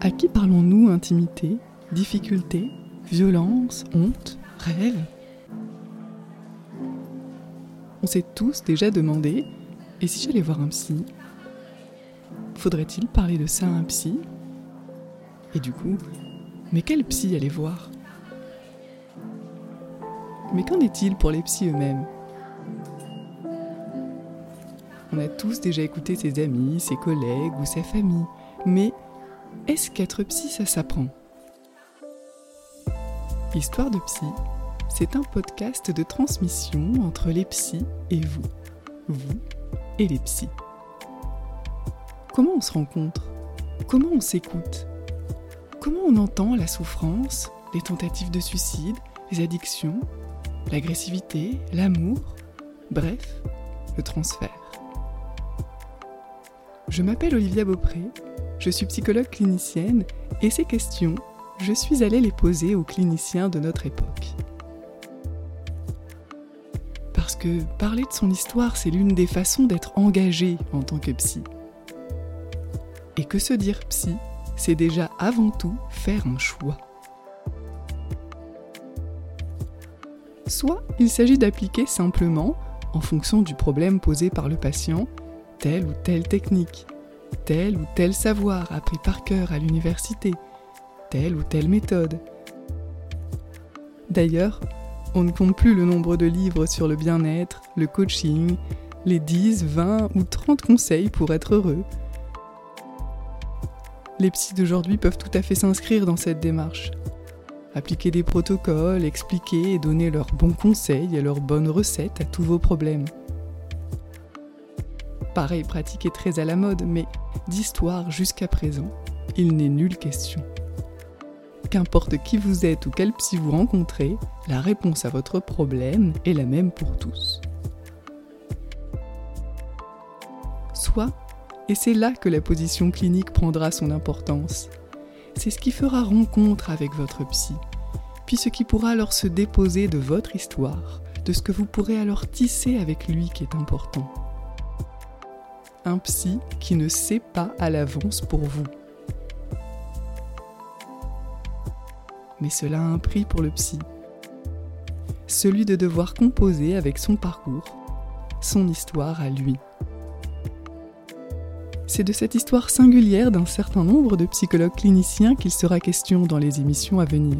À qui parlons-nous intimité, difficulté, violence, honte, rêve? On s'est tous déjà demandé et si j'allais voir un psy? Faudrait-il parler de ça à un psy? Et du coup, mais quel psy aller voir? Mais qu'en est-il pour les psys eux-mêmes? On a tous déjà écouté ses amis, ses collègues ou sa famille, mais est-ce qu'être psy, ça s'apprend? Histoire de psy, c'est un podcast de transmission entre les psys et vous, vous et les psys. Comment on se rencontre? Comment on s'écoute? Comment on entend la souffrance, les tentatives de suicide, les addictions, l'agressivité, l'amour, bref, le transfert. Je m'appelle Olivia Beaupré, je suis psychologue clinicienne et ces questions, je suis allée les poser aux cliniciens de notre époque. Parce que parler de son histoire, c'est l'une des façons d'être engagé en tant que psy. Et que se dire psy, c'est déjà avant tout faire un choix. Soit il s'agit d'appliquer simplement, en fonction du problème posé par le patient, telle ou telle technique, tel ou tel savoir appris par cœur à l'université, telle ou telle méthode. D'ailleurs, on ne compte plus le nombre de livres sur le bien-être, le coaching, les 10, 20 ou 30 conseils pour être heureux, les psys d'aujourd'hui peuvent tout à fait s'inscrire dans cette démarche. Appliquer des protocoles, expliquer et donner leurs bons conseils et leurs bonnes recettes à tous vos problèmes. Pareil pratique est très à la mode, mais d'histoire jusqu'à présent, il n'est nulle question. Qu'importe qui vous êtes ou quel psy vous rencontrez, la réponse à votre problème est la même pour tous. Soit et c'est là que la position clinique prendra son importance. C'est ce qui fera rencontre avec votre psy, puis ce qui pourra alors se déposer de votre histoire, de ce que vous pourrez alors tisser avec lui qui est important. Un psy qui ne sait pas à l'avance pour vous. Mais cela a un prix pour le psy. Celui de devoir composer avec son parcours, son histoire à lui. C'est de cette histoire singulière d'un certain nombre de psychologues cliniciens qu'il sera question dans les émissions à venir.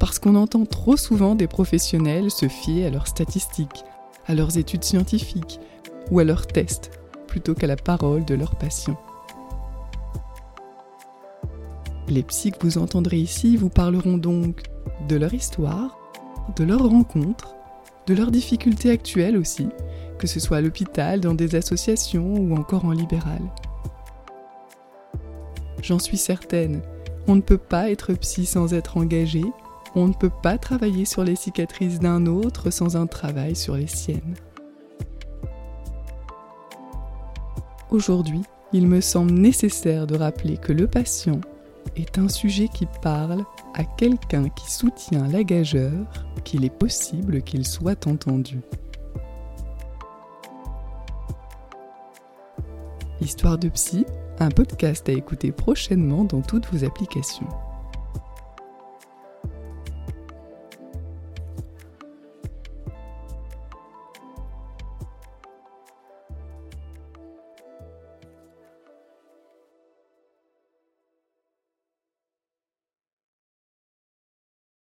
Parce qu'on entend trop souvent des professionnels se fier à leurs statistiques, à leurs études scientifiques ou à leurs tests, plutôt qu'à la parole de leurs patients. Les psys que vous entendrez ici vous parleront donc de leur histoire, de leurs rencontres, de leurs difficultés actuelles aussi, que ce soit à l'hôpital, dans des associations ou encore en libéral. J'en suis certaine, on ne peut pas être psy sans être engagé, on ne peut pas travailler sur les cicatrices d'un autre sans un travail sur les siennes. Aujourd'hui, il me semble nécessaire de rappeler que le patient est un sujet qui parle à quelqu'un qui soutient l'agageur qu'il est possible qu'il soit entendu. Histoire de psy, un podcast à écouter prochainement dans toutes vos applications.